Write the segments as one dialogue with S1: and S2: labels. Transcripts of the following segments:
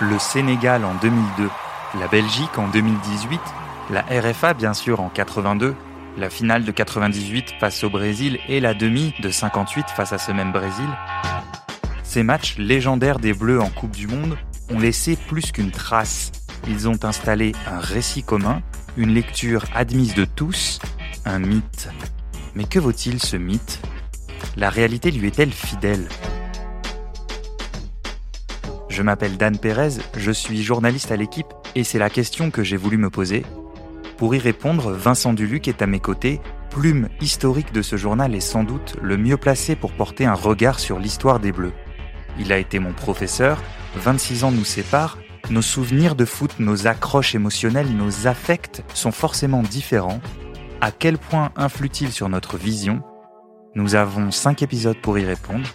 S1: le Sénégal en 2002, la Belgique en 2018, la RFA bien sûr en 82, la finale de 98 face au Brésil et la demi de 58 face à ce même Brésil. Ces matchs légendaires des Bleus en Coupe du Monde ont laissé plus qu'une trace. Ils ont installé un récit commun, une lecture admise de tous, un mythe. Mais que vaut-il ce mythe? La réalité lui est-elle fidèle? Je m'appelle Dan Pérez, je suis journaliste à l'équipe et c'est la question que j'ai voulu me poser. Pour y répondre, Vincent Duluc est à mes côtés, plume historique de ce journal et sans doute le mieux placé pour porter un regard sur l'histoire des Bleus. Il a été mon professeur, 26 ans nous séparent, nos souvenirs de foot, nos accroches émotionnelles, nos affects sont forcément différents. À quel point influe-t-il sur notre vision? Nous avons 5 épisodes pour y répondre.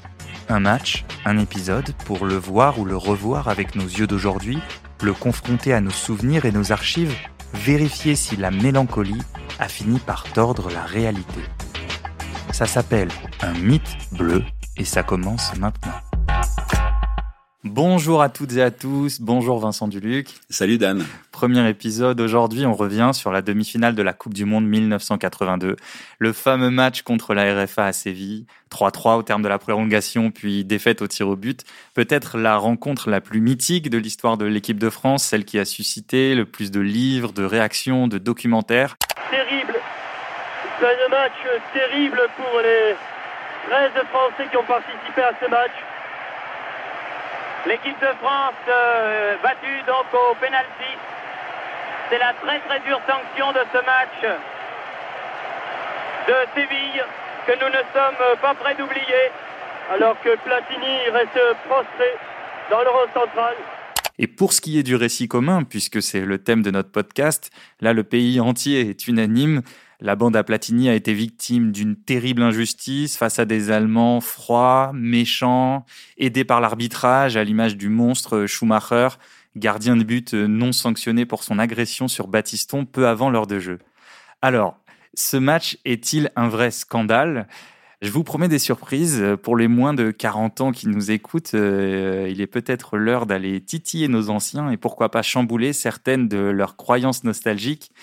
S1: Un match, un épisode pour le voir ou le revoir avec nos yeux d'aujourd'hui, le confronter à nos souvenirs et nos archives, vérifier si la mélancolie a fini par tordre la réalité. Ça s'appelle un mythe bleu et ça commence maintenant. Bonjour à toutes et à tous, bonjour Vincent Duluc.
S2: Salut Dan.
S1: Premier épisode, aujourd'hui on revient sur la demi-finale de la Coupe du Monde 1982, le fameux match contre la RFA à Séville, 3-3 au terme de la prolongation puis défaite au tir au but, peut-être la rencontre la plus mythique de l'histoire de l'équipe de France, celle qui a suscité le plus de livres, de réactions, de documentaires.
S3: Terrible, c'est un match terrible pour les 13 Français qui ont participé à ce match. L'équipe de France euh, battue donc au penalty. C'est la très très dure sanction de ce match de Séville que nous ne sommes pas prêts d'oublier alors que Platini reste prostré dans le central.
S1: Et pour ce qui est du récit commun, puisque c'est le thème de notre podcast, là le pays entier est unanime, la bande à Platini a été victime d'une terrible injustice face à des Allemands froids, méchants, aidés par l'arbitrage à l'image du monstre Schumacher, gardien de but non sanctionné pour son agression sur Battiston peu avant l'heure de jeu. Alors, ce match est-il un vrai scandale? Je vous promets des surprises. Pour les moins de 40 ans qui nous écoutent, euh, il est peut-être l'heure d'aller titiller nos anciens et pourquoi pas chambouler certaines de leurs croyances nostalgiques.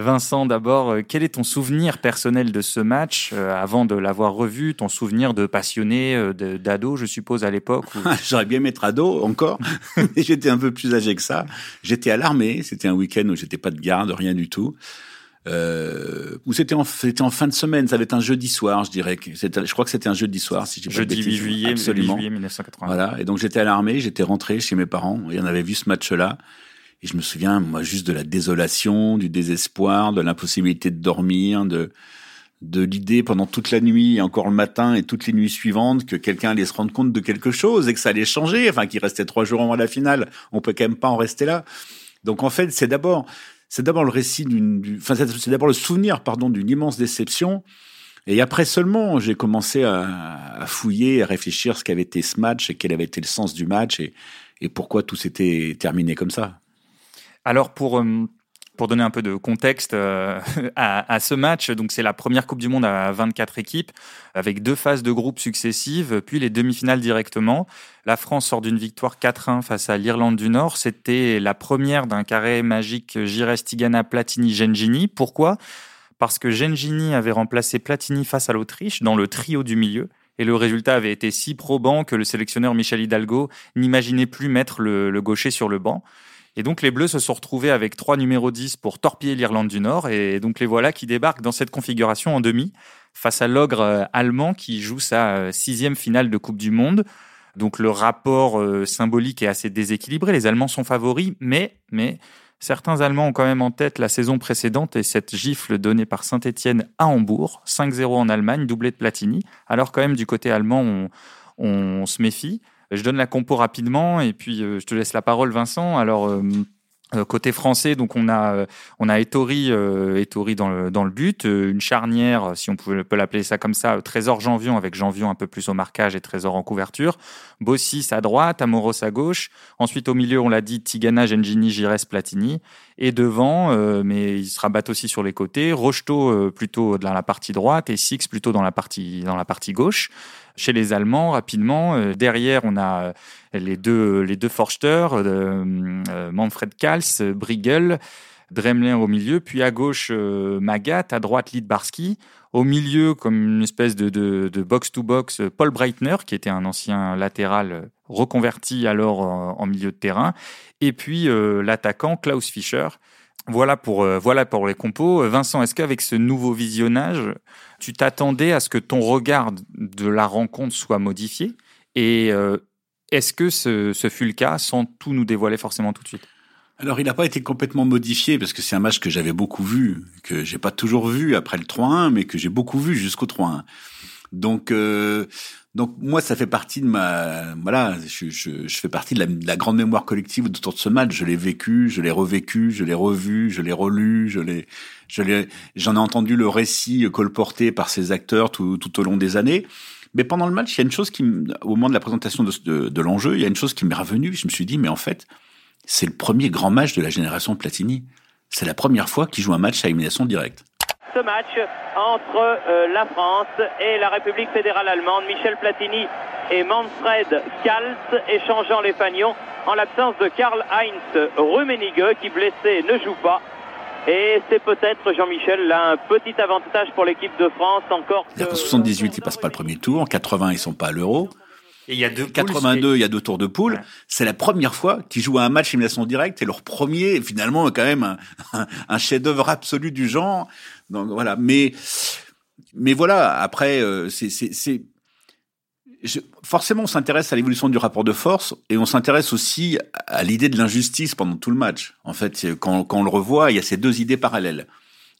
S1: Vincent, d'abord, euh, quel est ton souvenir personnel de ce match euh, avant de l'avoir revu Ton souvenir de passionné, euh, d'ado, je suppose, à l'époque
S2: J'aurais bien mettre ado encore, mais j'étais un peu plus âgé que ça. J'étais à l'armée, c'était un week-end où j'étais pas de garde, rien du tout. Euh, ou c'était en, en fin de semaine, ça va être un jeudi soir, je dirais. Je crois que c'était un jeudi soir, si j'ai pas
S1: Jeudi 8 juillet,
S2: absolument.
S1: 8 juillet 1980.
S2: Voilà. Et donc j'étais à l'armée, j'étais rentré chez mes parents et on avait vu ce match-là. Et je me souviens, moi, juste de la désolation, du désespoir, de l'impossibilité de dormir, de de l'idée pendant toute la nuit, et encore le matin et toutes les nuits suivantes, que quelqu'un allait se rendre compte de quelque chose et que ça allait changer, enfin qu'il restait trois jours avant la finale, on peut quand même pas en rester là. Donc en fait, c'est d'abord, c'est d'abord le récit d'une, enfin c'est d'abord le souvenir, pardon, d'une immense déception. Et après seulement, j'ai commencé à, à, fouiller, à réfléchir ce qu'avait été ce match et quel avait été le sens du match et, et pourquoi tout s'était terminé comme ça.
S1: Alors pour euh, pour donner un peu de contexte euh, à, ce match, donc c'est la première Coupe du Monde à 24 équipes, avec deux phases de groupe successives, puis les demi-finales directement. La France sort d'une victoire 4-1 face à l'Irlande du Nord. C'était la première d'un carré magique Gires Tigana Platini Gengini. Pourquoi? Parce que Gengini avait remplacé Platini face à l'Autriche dans le trio du milieu. Et le résultat avait été si probant que le sélectionneur Michel Hidalgo n'imaginait plus mettre le gaucher sur le banc. Et donc les Bleus se sont retrouvés avec trois numéros 10 pour torpiller l'Irlande du Nord. Et donc les voilà qui débarquent dans cette configuration en demi face à l'ogre euh, allemand qui joue sa euh, sixième finale de Coupe du Monde. Donc le rapport euh, symbolique est assez déséquilibré. Les Allemands sont favoris, mais, mais certains Allemands ont quand même en tête la saison précédente et cette gifle donnée par Saint-Etienne à Hambourg, 5-0 en Allemagne, doublé de Platini. Alors quand même du côté allemand, on se méfie. Je donne la compo rapidement et puis euh, je te laisse la parole, Vincent. Alors, euh, euh, côté français, donc on a on a dans le dans le but, une charnière, si on peut, peut l'appeler ça comme ça, Trésor Janvion avec Janvion un peu plus au marquage et Trésor en couverture, Bossis à droite, Amoros à gauche, ensuite au milieu on l'a dit Tigana, Gengini, Gires, Platini, et devant, mais il se rabattent aussi sur les côtés, Rocheteau plutôt dans la partie droite et Six plutôt dans la partie dans la partie gauche. chez les Allemands rapidement. derrière, on a les deux les deux Forster, Manfred Kals, Briegel. Dremlin au milieu, puis à gauche euh, Magat, à droite Lidbarski, au milieu comme une espèce de, de, box-to-box Paul Breitner, qui était un ancien latéral reconverti alors en, milieu de terrain, et puis euh, l'attaquant Klaus Fischer. Voilà pour, euh, voilà pour les compos. Vincent, est-ce qu'avec ce nouveau visionnage, tu t'attendais à ce que ton regard de la rencontre soit modifié? Et est-ce que ce, fut le cas sans tout nous dévoiler forcément tout de suite?
S2: Alors, il n'a pas été complètement modifié parce que c'est un match que j'avais beaucoup vu, que j'ai pas toujours vu après le 3-1, mais que j'ai beaucoup vu jusqu'au 3-1. Donc, euh, donc moi, ça fait partie de ma, voilà, je, je, je fais partie de la, grande mémoire collective autour de ce match. Je l'ai vécu, je l'ai revécu, je l'ai revu, je l'ai relu, je l'ai, je l'ai, j'en ai entendu le récit colporté par ces acteurs tout, tout au long des années. Mais pendant le match, il y a une chose qui, au moment de la présentation de, de, de l'enjeu, il y a une chose qui m'est revenue. Je me suis dit, mais en fait, c'est le premier grand match de la génération Platini. C'est la première fois qu'il joue un match à élimination directe.
S3: Ce match entre euh, la France et la République fédérale allemande, Michel Platini et Manfred Kals échangeant les fagnons en l'absence de Karl-Heinz Rummenigge qui blessé ne joue pas. Et c'est peut-être, Jean-Michel, là, un petit avantage pour l'équipe de France encore.
S2: En 78, ils passent pas le premier tour. En 80, ils sont pas à l'Euro
S1: il y a deux
S2: 82, il y a deux tours de poule. C'est la première fois qu'ils jouent à un match élimination directe et leur premier, finalement, quand même un, chef-d'œuvre absolu du genre. Donc voilà. Mais mais voilà. Après, euh, c'est c'est forcément, on s'intéresse à l'évolution du rapport de force et on s'intéresse aussi à l'idée de l'injustice pendant tout le match. En fait, quand, quand on le revoit, il y a ces deux idées parallèles.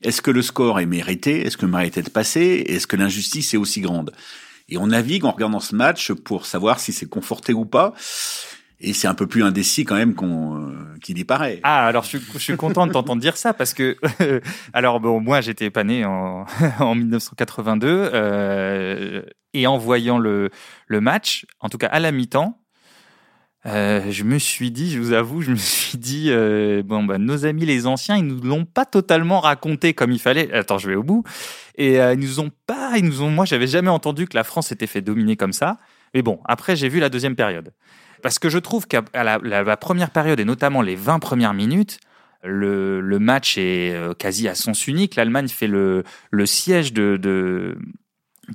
S2: Est-ce que le score est mérité? Est-ce que mérité de passer Est-ce que l'injustice est aussi grande? Et on navigue en regardant ce match pour savoir si c'est conforté ou pas. Et c'est un peu plus indécis quand même qu'on euh, qu'il y paraît.
S1: Ah, alors je, je suis content de t'entendre dire ça parce que alors bon, moi j'étais pas né en, en 1982 euh, et en voyant le le match, en tout cas à la mi-temps, euh, je me suis dit, je vous avoue, je me suis dit, euh, bon, bah, nos amis les anciens, ils nous l'ont pas totalement raconté comme il fallait. Attends, je vais au bout. Et euh, ils nous ont pas, ils nous ont, moi, j'avais jamais entendu que la France s'était fait dominer comme ça. Mais bon, après, j'ai vu la deuxième période. Parce que je trouve qu'à la, première période, et notamment les 20 premières minutes, le, le match est euh, quasi à sens unique. L'Allemagne fait le, le siège de, de,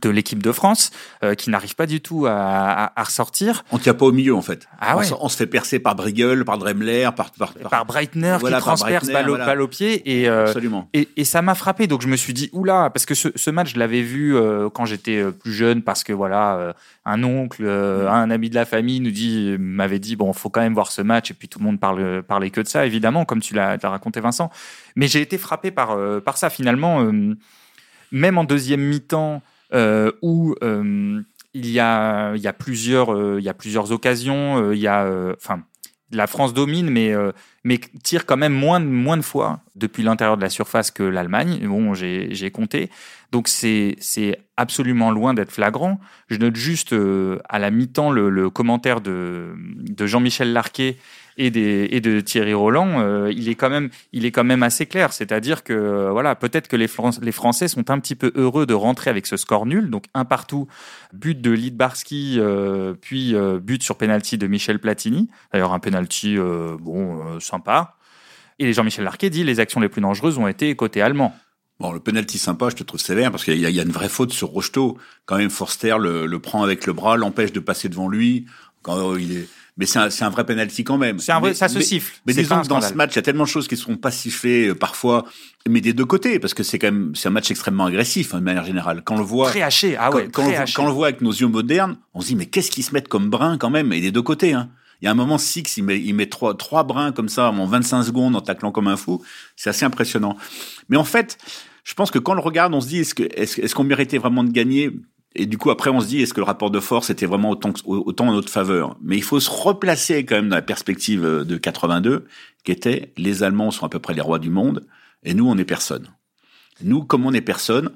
S1: de l'équipe de France euh, qui n'arrive pas du tout à, à, ressortir.
S2: On tient pas au milieu en fait. Ah ouais. on, se fait percer par Briegel, par Dremler, par
S1: par, par, Breitner qui transperce balle, au pied et, euh, et, et ça m'a frappé donc je me suis dit oula parce que ce, ce match je l'avais vu euh, quand j'étais plus jeune parce que voilà un oncle un ami de la famille nous dit m'avait dit bon faut quand même voir ce match et puis tout le monde parle parlait que de ça évidemment comme tu l'as raconté Vincent mais j'ai été frappé par par ça finalement même en deuxième mi-temps euh, où euh, il y a, il y a plusieurs, euh, il y a plusieurs occasions. il y a, enfin, la France domine, mais tire quand même moins de fois depuis l'intérieur de la surface que l'Allemagne. Bon, j'ai compté. Donc c'est absolument loin d'être flagrant. Je note juste à la mi-temps le, commentaire de Jean-Michel Larquet et, de Thierry Roland, euh, il est quand même, il est quand même assez clair. C'est-à-dire que euh, voilà, peut-être que les, Français sont un petit peu heureux de rentrer avec ce score nul, donc un partout, but de Lidbarski, euh, puis but sur penalty de Michel Platini. D'ailleurs un penalty bon sympa. Et Jean-Michel Larquet dit les actions les plus dangereuses ont été côté allemand.
S2: Bon, le penalty sympa, je te trouve sévère parce qu'il y, a une vraie faute sur Rocheteau. Quand même, Forster le prend avec le bras, l'empêche de passer devant lui. Quand il est, mais c'est un, un, vrai penalty quand même.
S1: C'est un vrai, ça se siffle.
S2: Mais, disons que dans ce match, il y a tellement de choses qui ne seront pas sifflées euh, parfois, mais des deux côtés, parce que c'est quand même c'est un match extrêmement agressif hein, de manière générale. Quand on le voit,
S1: très haché, ah ouais,
S2: quand, quand, on, quand, on, le voit avec nos yeux modernes, on se dit mais qu'est-ce qu'ils se mettent comme brin quand même, et des deux côtés. Hein. Il y a un moment, Six, il met, il met trois, trois brins comme ça en 25 secondes en taclant comme un fou. C'est assez impressionnant. Mais en fait, je pense que quand on le regarde, on se dit est-ce que est-ce qu'on méritait vraiment de gagner? Et du coup, après, on se dit, est-ce que le rapport de force était vraiment autant, autant en notre faveur? Mais il faut se replacer quand même dans la perspective euh, de 82, qui était les Allemands sont à peu près les rois du monde, et nous, on est personne. Nous, comme on est personne,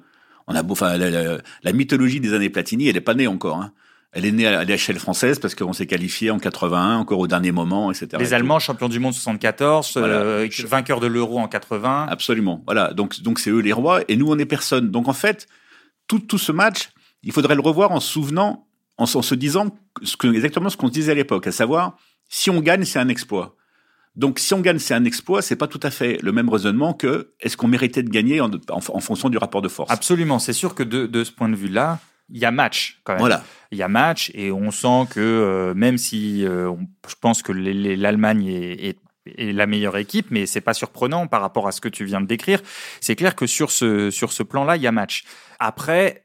S2: on a enfin, la, mythologie des années Platini, elle est pas née encore. Hein. Elle est née à l'échelle française parce qu'on s'est qualifié en 81, encore au dernier moment, etc.
S1: Les Allemands, champions du monde 74, euh, vainqueurs de l'Euro en 80.
S2: Absolument. Voilà. Donc, donc c'est eux les rois et nous on est personne. Donc en fait, tout, tout ce match, il faudrait le revoir en se souvenant en, se disant ce que, exactement ce qu'on se disait à l'époque, à savoir, si on gagne, c'est un exploit. Donc, si on gagne, c'est un exploit, c'est pas tout à fait le même raisonnement que est-ce qu'on méritait de gagner en, en, fonction du rapport de force.
S1: Absolument. C'est sûr que de, de ce point de vue-là, il y a match quand même.
S2: Voilà.
S1: Il y a match et on sent que euh, même si euh, je pense que l'Allemagne est, est, la meilleure équipe, mais c'est pas surprenant par rapport à ce que tu viens de décrire. C'est clair que sur ce sur ce plan-là, il y a match. Après,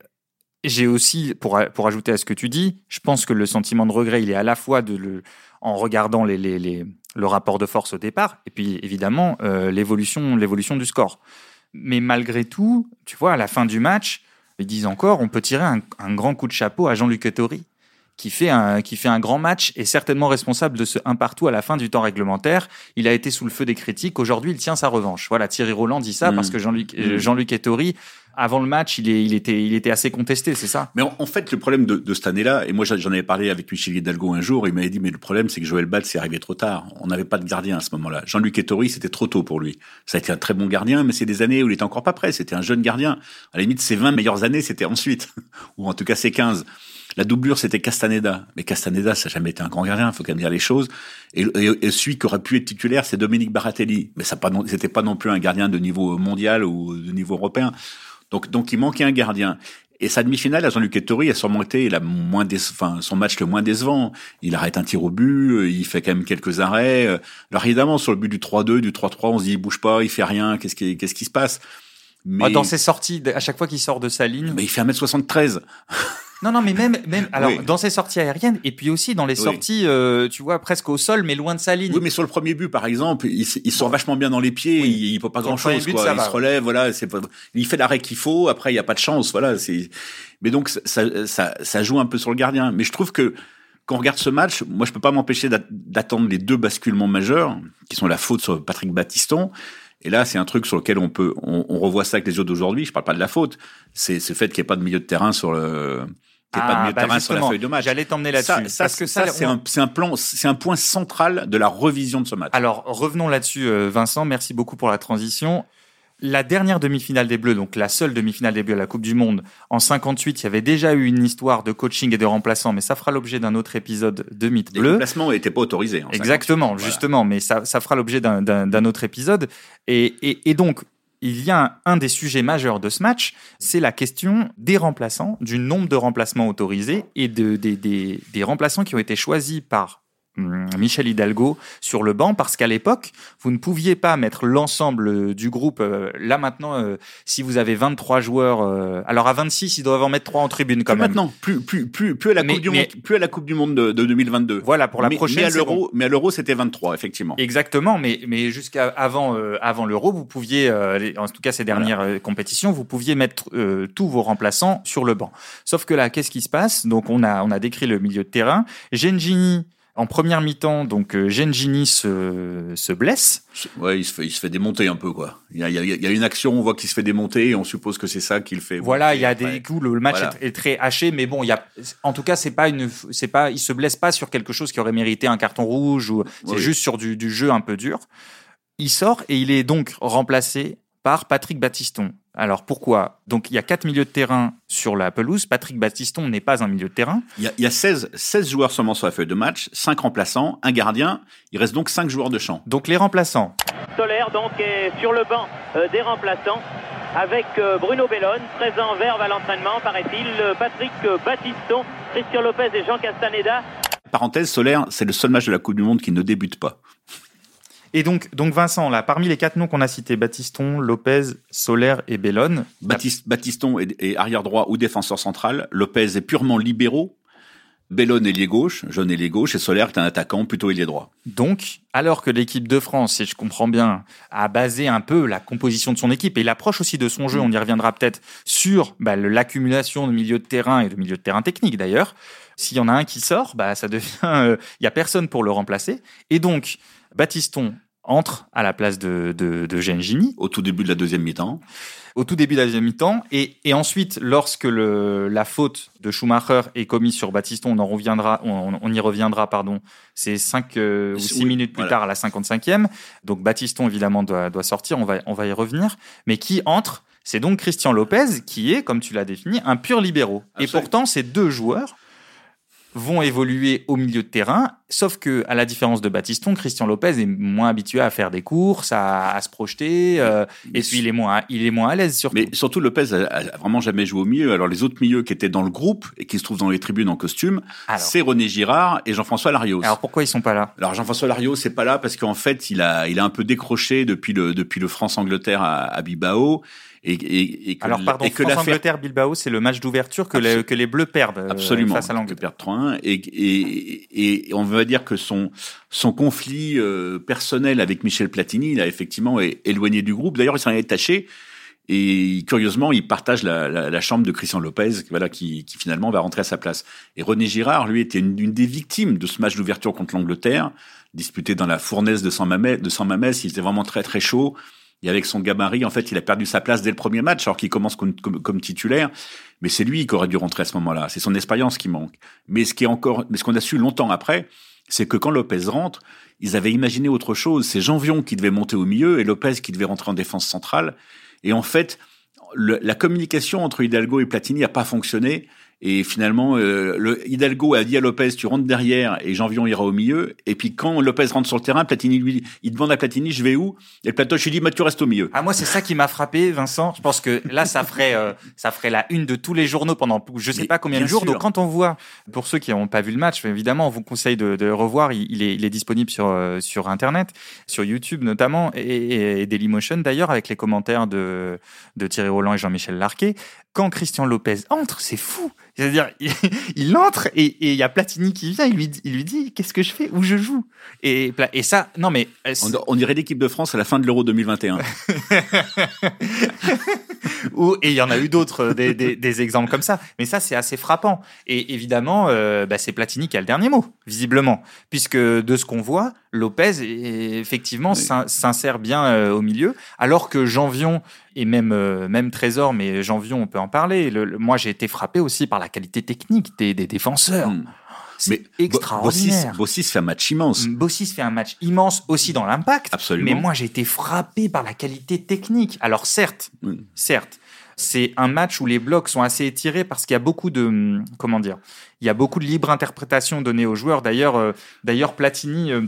S1: j'ai aussi pour pour ajouter à ce que tu dis, je pense que le sentiment de regret, il est à la fois de le en regardant le rapport de force au départ et puis évidemment euh, l'évolution l'évolution du score. Mais malgré tout, tu vois, à la fin du match, ils disent encore, on peut tirer un, grand coup de chapeau à Jean-Luc Ettori, qui fait, un, qui fait un grand match et certainement responsable de ce 1 partout à la fin du temps réglementaire. Il a été sous le feu des critiques. Aujourd'hui, il tient sa revanche. Voilà, Thierry Roland dit ça mmh. parce que Jean-Luc mmh. Jean-Luc Ettori avant le match, il, est, il, était, il était assez contesté, c'est ça?
S2: Mais en, fait, le problème de, de cette année-là, et moi j'en avais parlé avec Michel Hidalgo un jour, il m'avait dit, mais le problème c'est que Joël Bad s'est arrivé trop tard. On n'avait pas de gardien à ce moment-là. Jean-Luc Ettori, c'était trop tôt pour lui. Ça a été un très bon gardien, mais c'est des années où il était encore pas prêt. C'était un jeune gardien. À la limite, ses 20 meilleures années, c'était ensuite. Ou en tout cas, ses 15. La doublure, c'était Castaneda. Mais Castaneda, ça n'a jamais été un grand gardien, il faut quand même dire les choses. Et, et, celui qui aurait pu être titulaire, c'est Dominique Baratelli. Mais ça pas, c'était pas non plus un gardien de niveau mondial ou de niveau européen. Donc, donc il manquait un gardien. Et sa demi-finale à Jean-Luc Ettori a sûrement été la moins enfin, son match le moins décevant. Il arrête un tir au but, euh, il fait quand même quelques arrêts. Euh, alors évidemment, sur le but du 3-2, du 3-3, on se dit, il bouge pas, il fait rien, qu'est-ce qui, qu'est-ce qui se passe?
S1: Mais... Dans ses sorties, à chaque fois qu'il sort de sa ligne.
S2: Mais il fait 1m73.
S1: Non, non, mais même, même alors dans ses sorties aériennes et puis aussi dans les sorties, euh, tu vois, presque au sol, mais loin de sa ligne.
S2: Oui, mais sur le premier but, par exemple, il, il sort vachement bien dans les pieds, il, il peut pas grand chose, quoi. Il se relève, voilà, c'est il fait l'arrêt qu'il faut. Après, il y a pas de chance, voilà. C'est, mais donc ça, ça, ça joue un peu sur le gardien. Mais je trouve que quand on regarde ce match, moi, je peux pas m'empêcher d'attendre les deux basculements majeurs, qui sont la faute sur Patrick Battiston. Et là, c'est un truc sur lequel on peut, on, on revoit ça avec les yeux d'aujourd'hui. Je parle pas de la faute. C'est ce fait qu'il n'y ait pas de milieu de terrain sur le, pas de ah, milieu bah terrain sur la feuille de match.
S1: J'allais t'emmener là-dessus.
S2: Ça, parce que ça, c'est un, un, plan, c'est un point central de la revision de ce match.
S1: Alors revenons là-dessus, euh, Vincent. Merci beaucoup pour la transition. La dernière demi-finale des Bleus, donc la seule demi-finale des Bleus à la Coupe du Monde, en 58, il y avait déjà eu une histoire de coaching et de remplaçant, mais ça fera l'objet d'un autre épisode de Mythe Bleu. Les
S2: remplacements n'étaient pas autorisés.
S1: Exactement, justement, mais ça, ça fera l'objet d'un autre épisode. Et, et, et donc, il y a un, des sujets majeurs de ce match, c'est la question des remplaçants, du nombre de remplacements autorisés et de, des remplaçants qui ont été choisis par Michel Hidalgo sur le banc parce qu'à l'époque, vous ne pouviez pas mettre l'ensemble du groupe. Euh, là maintenant, euh, si vous avez 23 joueurs, euh, alors à 26, ils doivent en mettre 3 en tribune quand même.
S2: Maintenant, plus plus plus plus à la coupe du monde, plus à la Coupe du monde de, 2022.
S1: Voilà pour la prochaine.
S2: Mais à l'euro, mais à l'euro c'était 23 effectivement.
S1: Exactement, mais mais jusqu'à avant avant l'euro, vous pouviez, en tout cas ces dernières compétitions, vous pouviez mettre tous vos remplaçants sur le banc. Sauf que là, qu'est-ce qui se passe? Donc on a on a décrit le milieu de terrain. Gengini en première mi-temps, donc euh, Gengini se, se blesse.
S2: Ouais, il se, fait, il se fait démonter un peu, quoi. Il y a, il y a, une action, on voit qu'il se fait démonter, et on suppose que c'est ça qu'il fait.
S1: Voilà, il y a des coups, le match est, très haché, mais bon, il y a, en tout cas, c'est pas une, c'est pas, il se blesse pas sur quelque chose qui aurait mérité un carton rouge ou c'est juste sur du, du jeu un peu dur. Il sort et il est donc remplacé par Patrick Battiston. Alors pourquoi? Donc il y a quatre milieux de terrain sur la pelouse. Patrick Battiston n'est pas un milieu de terrain.
S2: Il y a, il y a 16, 16 joueurs seulement sur la feuille de match, 5 remplaçants, un gardien. Il reste donc 5 joueurs de champ.
S1: Donc les remplaçants.
S3: Solaire donc est sur le banc euh, des remplaçants avec euh, Bruno Bellone, présent verve à l'entraînement, paraît-il, euh, Patrick Battiston, Christian Lopez et Jean Castaneda.
S2: Parenthèse, Solaire, c'est le seul match de la Coupe du Monde qui ne débute pas.
S1: Et donc, donc Vincent, là, parmi les quatre noms qu'on a cités, Baptiston, Lopez, Solaire et Bellone.
S2: Baptiste, Baptiston est, arrière droit ou défenseur central. Lopez est purement libéraux. Bellone est lié gauche, Jaune est lié gauche, et Solaire est un attaquant plutôt ailier droit.
S1: Donc, alors que l'équipe de France, si je comprends bien, a basé un peu la composition de son équipe et l'approche aussi de son jeu, on y reviendra peut-être, sur bah, l'accumulation de milieu de terrain et de milieu de terrain technique d'ailleurs, s'il y en a un qui sort, bah, ça devient, euh, il y a personne pour le remplacer. Et donc, Baptiston entre à la place de, de, de Gengini.
S2: Au tout début de la deuxième mi-temps.
S1: Au tout début de la deuxième mi-temps. Et, et ensuite, lorsque le, la faute de Schumacher est commise sur Battiston, on en reviendra, on, on y reviendra, pardon. C'est cinq euh, ou six minutes plus tard à la 55e. Donc Battiston, évidemment, doit, doit sortir. On va, on va y revenir. Mais qui entre? C'est donc Christian Lopez, qui est, comme tu l'as défini, un pur libéraux. Et pourtant, ces deux joueurs vont évoluer au milieu de terrain. Sauf que, à la différence de Baptiston, Christian Lopez est moins habitué à faire des courses, à, se projeter, euh, et puis il est moins, il est moins à l'aise surtout.
S2: Mais surtout, Lopez a, vraiment jamais joué au milieu. Alors les autres milieux qui étaient dans le groupe et qui se trouvent dans les tribunes en costume, c'est René Girard et Jean-François Larios.
S1: Alors pourquoi ils sont pas là?
S2: Alors Jean-François Larios c'est pas là parce qu'en fait, il a, il a un peu décroché depuis le depuis le France-Angleterre à, à Bilbao. Et, et, et
S1: que Alors, pardon, France-Angleterre, Bilbao, c'est le match d'ouverture que, les, que les Bleus perdent euh,
S2: Absolument,
S1: face à
S2: l'Angleterre. 3-1. Et, et, et, on va dire que son, son conflit euh, personnel avec Michel Platini, il a effectivement éloigné du groupe. D'ailleurs, il s'en est détaché. Et curieusement, il partage la, la, la, chambre de Christian Lopez, voilà, qui, qui, finalement va rentrer à sa place. Et René Girard, lui, était une, une des victimes de ce match d'ouverture contre l'Angleterre, disputé dans la fournaise de San Mamès. De San Mamès, il était vraiment très très chaud. Et avec son gabarit, en fait, il a perdu sa place dès le premier match, alors qu'il commence comme, titulaire. Mais c'est lui qui aurait dû rentrer à ce moment-là. C'est son expérience qui manque. Mais ce qui est encore, mais ce qu'on a su longtemps après, c'est que quand Lopez rentre, ils avaient imaginé autre chose. C'est Janvion qui devait monter au milieu et Lopez qui devait rentrer en défense centrale. Et en fait, la communication entre Hidalgo et Platini n'a pas fonctionné. Et finalement, euh, le Hidalgo a dit à Lopez, tu rentres derrière et Janvion ira au milieu. Et puis quand Lopez rentre sur le terrain, Platini lui, il demande à Platini, je vais où? Et le Platoche lui dit, bah, tu restes au milieu.
S1: Ah moi, c'est ça qui m'a frappé, Vincent. Je pense que là, ça ferait, euh, ça ferait la une de tous les journaux pendant je sais pas combien de jours. Donc quand on voit, pour ceux qui n'ont pas vu le match, évidemment, on vous conseille de, de revoir. Il, est, il est disponible sur euh, sur internet, sur YouTube notamment et, et Dailymotion d'ailleurs, avec les commentaires de de Thierry Roland et Jean-Michel Larquet. Quand Christian Lopez entre, c'est fou. C'est-à-dire, il, entre et il y a Platini qui vient, il lui, il lui dit Qu'est-ce que je fais? Où je joue? Et, et ça, non mais.
S2: Euh, on, dirait l'équipe de France à la fin de l'Euro 2021.
S1: et il y en a eu d'autres, euh, des, des, exemples comme ça. Mais ça, c'est assez frappant. Et évidemment, euh, bah, c'est Platini qui a le dernier mot, visiblement. Puisque de ce qu'on voit, Lopez, effectivement, s'insère bien au milieu. Alors que Janvion et même, même Trésor, mais Janvion, on peut en parler. moi, j'ai été frappé aussi par la qualité technique des, défenseurs. Hmm. C'est extraordinaire.
S2: Bossis, fait un match immense.
S1: Bossis fait un match immense aussi dans l'impact.
S2: Absolument.
S1: Mais moi, j'ai été frappé par la qualité technique. Alors certes, certes, c'est un match où les blocs sont assez étirés parce qu'il y a beaucoup de hum, comment dire, il y a beaucoup de libre interprétation donnée aux joueurs. D'ailleurs, euh, d'ailleurs Platini euh,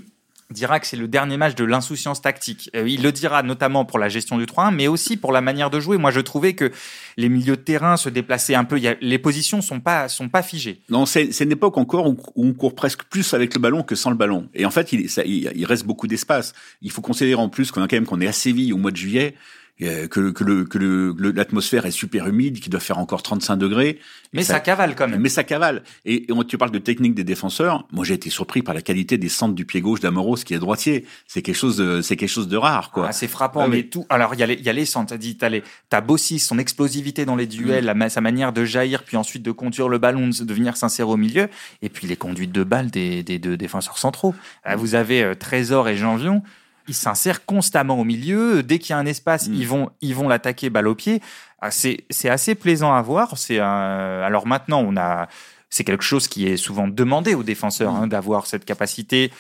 S1: dira que c'est le dernier match de l'insouciance tactique. Euh, il le dira notamment pour la gestion du 3-1, mais aussi pour la manière de jouer. Moi, je trouvais que les milieux de terrain se déplaçaient un peu. les positions sont pas sont pas figées.
S2: Non, c'est une époque encore où on court presque plus avec le ballon que sans le ballon. Et en fait, il, reste beaucoup d'espace. Il faut considérer en plus qu'on a quand même qu'on est à Séville au mois de juillet que, que, le, que le, l'atmosphère est super humide, qu'il doit faire encore 35 degrés.
S1: Mais ça, cavale quand même.
S2: Mais ça cavale. Et, et tu parles de technique des défenseurs. Moi, j'ai été surpris par la qualité des centres du pied gauche d'Amoros qui est droitier. C'est quelque chose de, c'est quelque chose de rare, quoi.
S1: Ah, c'est frappant, ah mais tout. Alors, il y a les, il y a les centres. T'as dit, t'as les, t'as Bossis, son explosivité dans les duels, mm. sa manière de jaillir, puis ensuite de conduire le ballon, de venir s'insérer au milieu, et puis les conduites de balles des, des deux défenseurs centraux. Mm. Vous avez euh, Trésor et Janvion ils s'insèrent constamment au milieu. Dès qu'il y a un espace, mm. ils vont ils vont l'attaquer balle au pied. Ah, c'est c'est assez plaisant à voir. C'est alors maintenant on a c'est quelque chose qui est souvent demandé aux défenseurs mm. hein, d'avoir cette capacité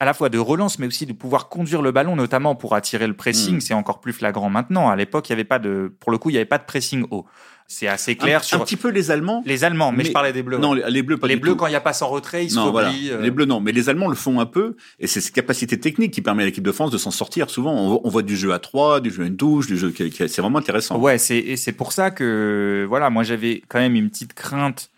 S1: à la fois de relance, mais aussi de pouvoir conduire le ballon, notamment pour attirer le pressing. Mm. C'est encore plus flagrant maintenant. À l'époque, il y avait pas de, pour le coup, il n'y avait pas de pressing haut. C'est assez clair
S2: un,
S1: sur
S2: un petit peu les Allemands.
S1: Les Allemands, mais, je parlais des Bleus.
S2: Non, les Bleus pas
S1: Les
S2: Bleus
S1: quand il n'y a pas sans retrait, ils se replient.
S2: Euh. Les Bleus non, mais les Allemands le font un peu et c'est cette capacité technique qui permet à l'équipe de France de s'en sortir. Souvent, on, voit du jeu à trois, du jeu à une touche, du jeu qui, c'est vraiment intéressant.
S1: Ouais, c'est c'est pour ça que voilà, moi j'avais quand même une petite crainte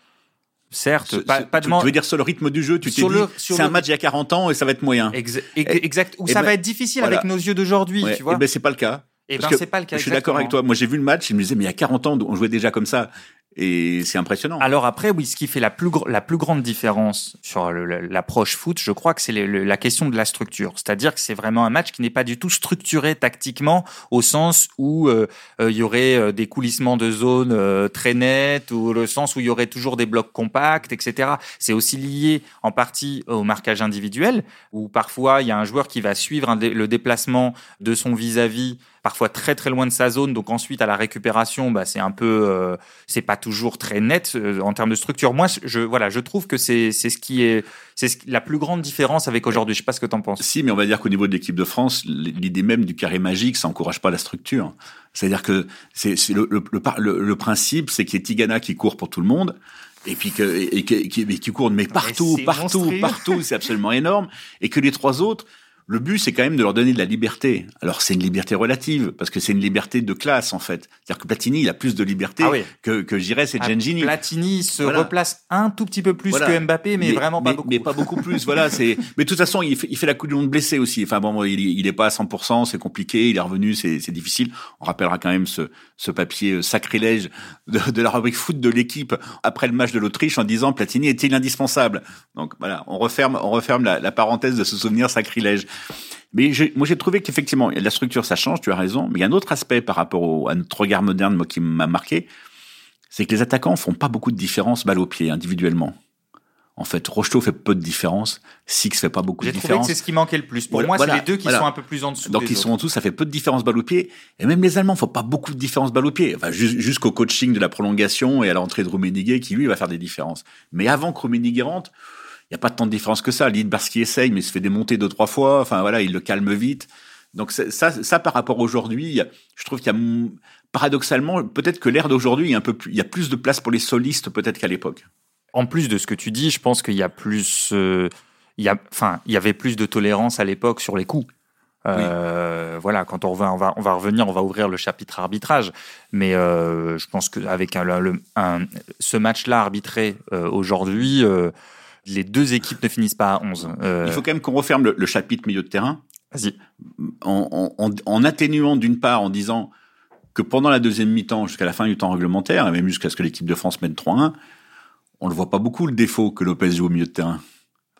S1: Certes, pas, pas
S2: de tu, veux dire sur le rythme du jeu, tu t'es dit c'est un match il y a 40 ans et ça va être moyen.
S1: exact. Ou ça ben, va être difficile avec nos yeux d'aujourd'hui, tu vois.
S2: Et ben c'est pas le cas.
S1: Et ben c'est pas le cas.
S2: Je suis d'accord avec toi. Moi j'ai vu le match, je me disais mais il y a 40 ans on jouait déjà comme ça. Et c'est impressionnant.
S1: Alors après, oui, ce qui fait la plus, la plus grande différence sur l'approche foot, je crois que c'est la question de la structure. C'est-à-dire que c'est vraiment un match qui n'est pas du tout structuré tactiquement au sens où euh, euh, il y aurait euh, des coulissements de zone très nets ou le sens où il y aurait toujours des blocs compacts, etc. C'est aussi lié en partie au marquage individuel où parfois il y a un joueur qui va suivre le déplacement de son vis-à-vis parfois très très loin de sa zone. Donc ensuite à la récupération, bah, c'est un peu, c'est pas toujours très net euh, en termes de structure. Moi, je voilà, je trouve que c'est c'est ce qui est c'est la plus grande différence avec aujourd'hui. Je sais pas ce que tu en penses.
S2: Si, mais on va dire qu'au niveau de l'équipe de France, l'idée même du carré magique, ça encourage pas la structure. C'est-à-dire que c'est le, le, le, le, principe, c'est qu'il y ait Tigana qui court pour tout le monde et puis que, et, qui, qui courent mais partout, partout, partout, c'est absolument énorme, et que les trois autres le but, c'est quand même de leur donner de la liberté. Alors, c'est une liberté relative, parce que c'est une liberté de classe, en fait. C'est-à-dire que Platini, il a plus de liberté ah que, que Gires et ah, Gengini.
S1: Platini se replace un tout petit peu plus que Mbappé, mais, vraiment pas beaucoup.
S2: Mais pas beaucoup plus, voilà. C'est. Mais de toute façon, il fait, il fait la Coupe du Monde blessé aussi. Enfin bon, il, il est pas à 100%, c'est compliqué, il est revenu, c'est difficile. On rappellera quand même ce, ce papier euh, sacrilège de, de la rubrique foot de l'équipe après le match de l'Autriche en disant Platini est-il indispensable? Donc voilà, on referme, on referme la, la parenthèse de ce souvenir sacrilège. Mais moi, j'ai trouvé qu'effectivement, la structure, ça change, tu as raison. Mais il y a un autre aspect par rapport à notre regard moderne, moi, qui m'a marqué, c'est que les attaquants font pas beaucoup de différence balle au pied, individuellement. En fait, Rocheteau fait peu de différence, Six fait pas beaucoup de différence. J'ai trouvé
S1: que c'est ce qui manquait le plus. Pour moi, c'est les deux qui sont un peu plus en dessous.
S2: Donc ils sont en dessous, ça fait peu de différence balle au pied. Et même les Allemands font pas beaucoup de différence balle au pied. Enfin, jusqu'au coaching de la prolongation et à l'entrée de Rummenigge qui lui va faire des différences. Mais avant que Rummenigge rentre, n'y a pas tant de différence que ça. Lidbarski essaye, mais il se fait démonter deux, trois fois. Enfin, voilà, il le calme vite. Donc, ça, ça par rapport aujourd'hui, je trouve qu'il y a, paradoxalement, peut-être que l'ère d'aujourd'hui, il y a plus, il y a plus de place pour les solistes, peut-être qu'à l'époque.
S1: En plus de ce que tu dis, je pense qu'il y a plus, euh, il y a, enfin, il y avait plus de tolérance à l'époque sur les coups. Euh, Voilà, quand on va, on va, on va revenir, on va ouvrir le chapitre arbitrage. Mais euh, je pense qu'avec un, un, ce match-là arbitré aujourd'hui, les deux équipes ne finissent pas à 11.
S2: Euh, Il faut quand même qu'on referme le, chapitre milieu de terrain.
S1: Vas-y.
S2: En, atténuant d'une part, en disant que pendant la deuxième mi-temps, jusqu'à la fin du temps réglementaire, et même jusqu'à ce que l'équipe de France mène 3-1, on ne voit pas beaucoup le défaut que Lopez joue au milieu de terrain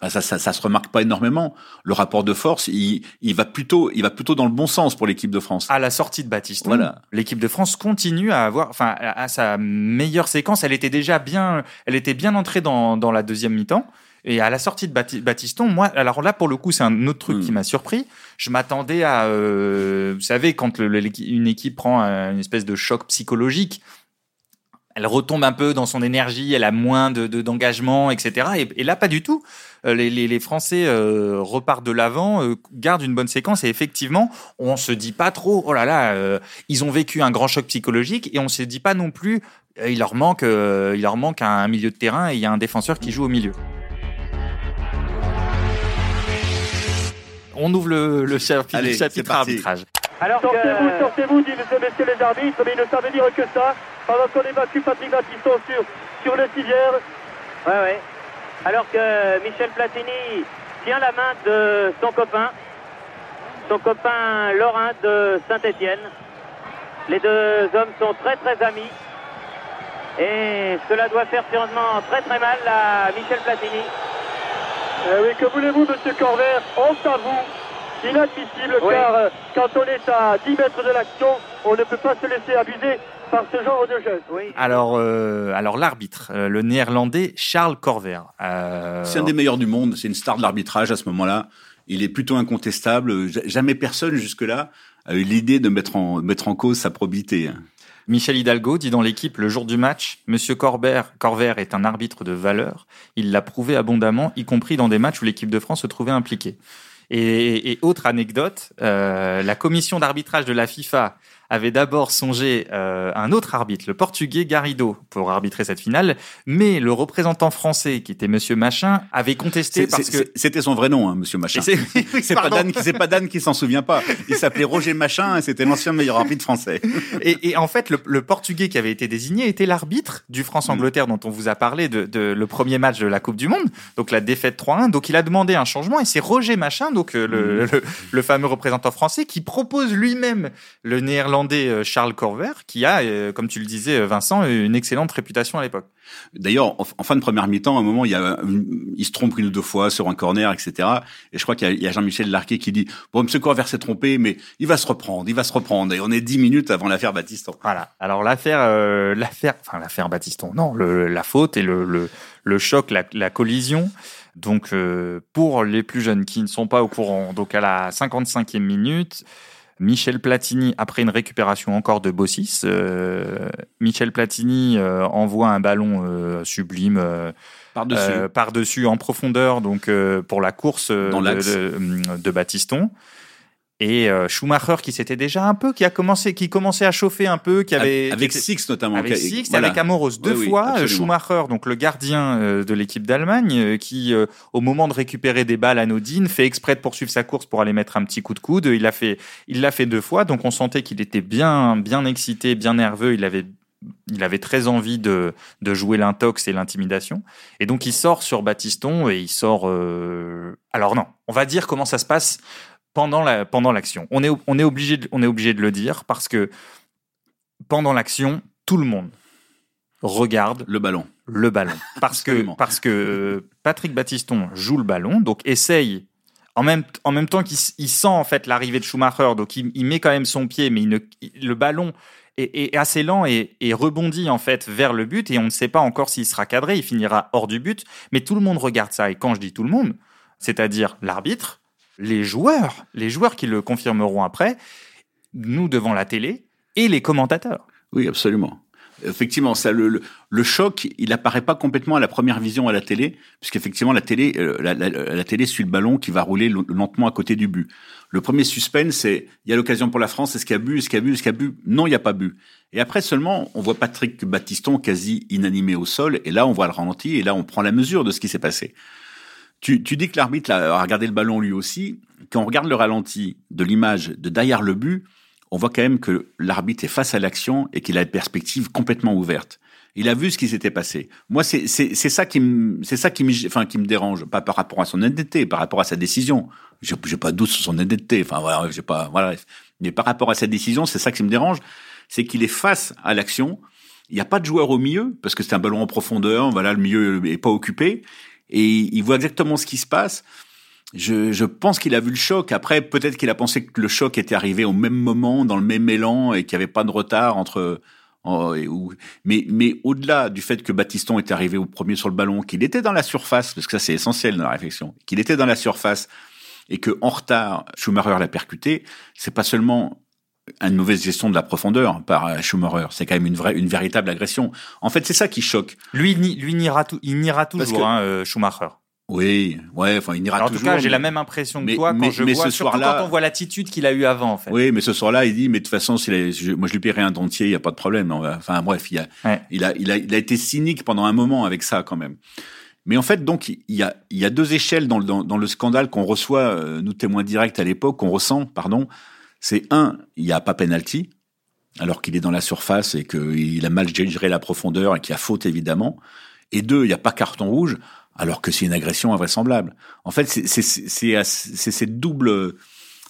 S2: ça, ça, ça, se remarque pas énormément. Le rapport de force, il, il va plutôt, il va plutôt dans le bon sens pour l'équipe de France.
S1: À la sortie de Baptiste, voilà. l'équipe de France continue à avoir, enfin, à, sa meilleure séquence. Elle était déjà bien, elle était bien entrée dans, dans la deuxième mi-temps. Et à la sortie de Baptiston, moi, alors là, pour le coup, c'est un autre truc qui hmm. m'a surpris. Je m'attendais à, euh, vous savez, quand une équipe prend une espèce de choc psychologique, elle retombe un peu dans son énergie, elle a moins de d'engagement, etc. Et, et, là, pas du tout. Euh, les, les, les Français euh, repartent de l'avant, euh, gardent une bonne séquence et effectivement, on se dit pas trop, oh là là, ils ont vécu un grand choc psychologique et on se dit pas non plus, il leur manque, il leur manque un milieu de terrain et il y a un défenseur qui joue au milieu. On ouvre le, le chapitre, Allez, chapitre arbitrage.
S3: Alors sortez-vous, sortez-vous, disent messieurs les arbitres, mais ils ne savent dire que ça pendant qu'on évacue Patrick Battiston sur, sur le civière. Ouais, ouais. Alors que Michel Platini tient la main de son copain, son copain Laurent de Saint-Étienne. Les deux hommes sont très très amis. Et cela doit faire sûrement très très mal à Michel Platini.
S4: Eh oui, que voulez-vous, monsieur Corvert? Honte à Inadmissible, car euh, quand on est à 10 mètres de l'action, on ne peut pas se laisser abuser par ce genre de jeu.
S1: Alors, euh, alors l'arbitre, euh, le néerlandais Charles Corver. Euh,
S2: c'est un des meilleurs du monde. C'est une star de l'arbitrage à ce moment-là. Il est plutôt incontestable. Jamais personne jusque-là a eu l'idée de mettre en, mettre en cause sa probité.
S1: Michel Hidalgo dit dans l'équipe le jour du match, Monsieur Corber, Corver est un arbitre de valeur. Il l'a prouvé abondamment, y compris dans des matchs où l'équipe de France se trouvait impliquée. Et, et autre anecdote, la commission d'arbitrage de la FIFA avait d'abord songé euh, un autre arbitre, le portugais Garrido, pour arbitrer cette finale, mais le représentant français, qui était Monsieur Machin, avait contesté parce que
S2: c'était son vrai nom, hein, Monsieur Machin. C'est pas Dan, c'est pas Dan qui s'en souvient pas. Il s'appelait Roger Machin, et c'était l'ancien meilleur arbitre français.
S1: Et, et en fait, le, le, portugais qui avait été désigné était l'arbitre du France-Angleterre dont on vous a parlé de, de, le premier match de la Coupe du Monde, donc la défaite 3-1. Donc il a demandé un changement, et c'est Roger Machin, donc euh, le, le, le fameux représentant français, qui propose lui-même le néerlandais euh, Charles Corver, qui a, euh, comme tu le disais, euh, Vincent, une excellente réputation à l'époque.
S2: D'ailleurs, en fin de première mi-temps, à un moment, il, y a, il se trompe une ou deux fois sur un corner, etc. Et je crois qu'il y a, Jean-Michel Larquet qui dit bon, Monsieur Corver s'est trompé, mais il va se reprendre, il va se reprendre. Et on est dix minutes avant l'affaire Baptiston.
S1: Voilà. Alors l'affaire, l'affaire, enfin l'affaire Baptiston, non, la faute et le, le, choc, la, collision. Donc pour les plus jeunes qui ne sont pas au courant, donc à la 55e minute. Michel Platini, après une récupération encore de Bossis, euh, Michel Platini euh, envoie un ballon euh, sublime
S2: par-dessus
S1: par-dessus en profondeur donc pour la course de, de, Batiston. Et euh, Schumacher qui s'était déjà un peu, qui a commencé, qui commençait à chauffer un peu, qui avait
S2: avec Six notamment,
S1: avec Six,
S2: voilà.
S1: avec Amoros deux
S2: Oui,
S1: fois,
S2: absolument.
S1: Schumacher donc le gardien euh, de l'équipe d'Allemagne, euh, qui euh, au moment de récupérer des balles anodines fait exprès de poursuivre sa course pour aller mettre un petit coup de coude. Il l'a fait, il l'a fait deux fois, donc on sentait qu'il était bien, bien excité, bien nerveux. Il avait il avait très envie de, de jouer l'intox et l'intimidation. Et donc, il sort sur Batiston et il sort. euh, Alors, non, on va dire comment ça se passe pendant la pendant l'action. On est, on, est obligé de, on est obligé de le dire parce que pendant l'action, tout le monde regarde
S2: Le ballon.
S1: le ballon. Parce que, parce que euh, Patrick Battiston joue le ballon, donc essaye. En même, en même temps qu'il il sent en fait l'arrivée de Schumacher, donc il, il met quand même son pied, mais il ne, il- le ballon est, est assez lent et, et rebondit en fait vers le but et on ne sait pas encore s'il sera cadré, il finira hors du but, mais tout le monde regarde ça et quand je dis tout le monde, c'est-à-dire l'arbitre, les joueurs, les joueurs qui le confirmeront après, nous devant la télé et les commentateurs.
S2: Oui, absolument. Effectivement, ça, le, le, le choc, il apparaît pas complètement à la première vision à la télé, puisqu'effectivement la télé, euh, la, la- la télé suit le ballon qui va rouler lentement à côté du but. Le premier suspense, c'est il y a l'occasion pour la France, est-ce qu'il y a but, est-ce qu'il y a but, est-ce qu'il y a but? Non, il n'y a pas but. Et après seulement, on voit Patrick Battiston quasi inanimé au sol, et là on voit le ralenti, et là on prend la mesure de ce qui s'est passé. Tu, tu dis que l'arbitre a regardé le ballon lui aussi. Quand on regarde le ralenti de l'image de derrière le but, on voit quand même que l'arbitre est face à l'action et qu'il a une perspective complètement ouverte. Il a vu ce qui s'était passé. Moi, c'est ça qui me c'est ça qui me enfin qui me dérange, pas par rapport à son honnêteté, par rapport à sa décision. J'ai pas de doute sur son honnêteté. Enfin voilà, j'ai pas voilà. Mais par rapport à sa décision, c'est ça qui me dérange, c'est qu'il est face à l'action. Il n'y a pas de joueur au milieu parce que c'est un ballon en profondeur. Voilà, le milieu est pas occupé et il voit exactement ce qui se passe. Je, je pense qu'il a vu le choc. Après, peut-être qu'il a pensé que le choc était arrivé au même moment, dans le même élan, et qu'il n'y avait pas de retard entre. en- et où- mais mais au-delà du fait que Baptiston est arrivé au premier sur le ballon, qu'il était dans la surface, parce que ça c'est essentiel dans la réflexion, qu'il était dans la surface et que en retard Schumacher l'a percuté, c'est pas seulement une mauvaise gestion de la profondeur par euh, Schumacher, c'est quand même une vraie, une véritable agression. En fait, c'est ça qui choque.
S1: Lui, lui niera tout, il
S2: Parce
S1: toujours,
S2: que-
S1: hein, euh, Schumacher.
S2: Oui, ouais, enfin, il ira
S1: Alors, en
S2: toujours.
S1: tout cas, j'ai
S2: mais-
S1: la même impression que
S2: mais-
S1: toi quand
S2: mais-
S1: je
S2: mais
S1: vois,
S2: ce
S1: surtout
S2: soir-là-
S1: quand on voit l'attitude qu'il a eu avant, en fait.
S2: Oui, mais ce soir-là, il dit, mais de toute façon, je- moi je lui paierai un dentier, il n'y a pas de problème. Enfin bref, il a,
S1: Ouais.
S2: il, a, il, a, il a été cynique pendant un moment avec ça quand même. Mais en fait, donc, il y a, il y a deux échelles dans, le- dans, dans le scandale qu'on reçoit, euh, nous témoins directs à l'époque, qu'on ressent, pardon. C'est un, il n'y a pas penalty, alors qu'il est dans la surface et qu'il a mal géré la profondeur et qu'il y a faute évidemment. Et deux, il n'y a pas carton rouge, alors que c'est une agression invraisemblable. En fait, c'est c'est- c'est- c'est c'est cette double,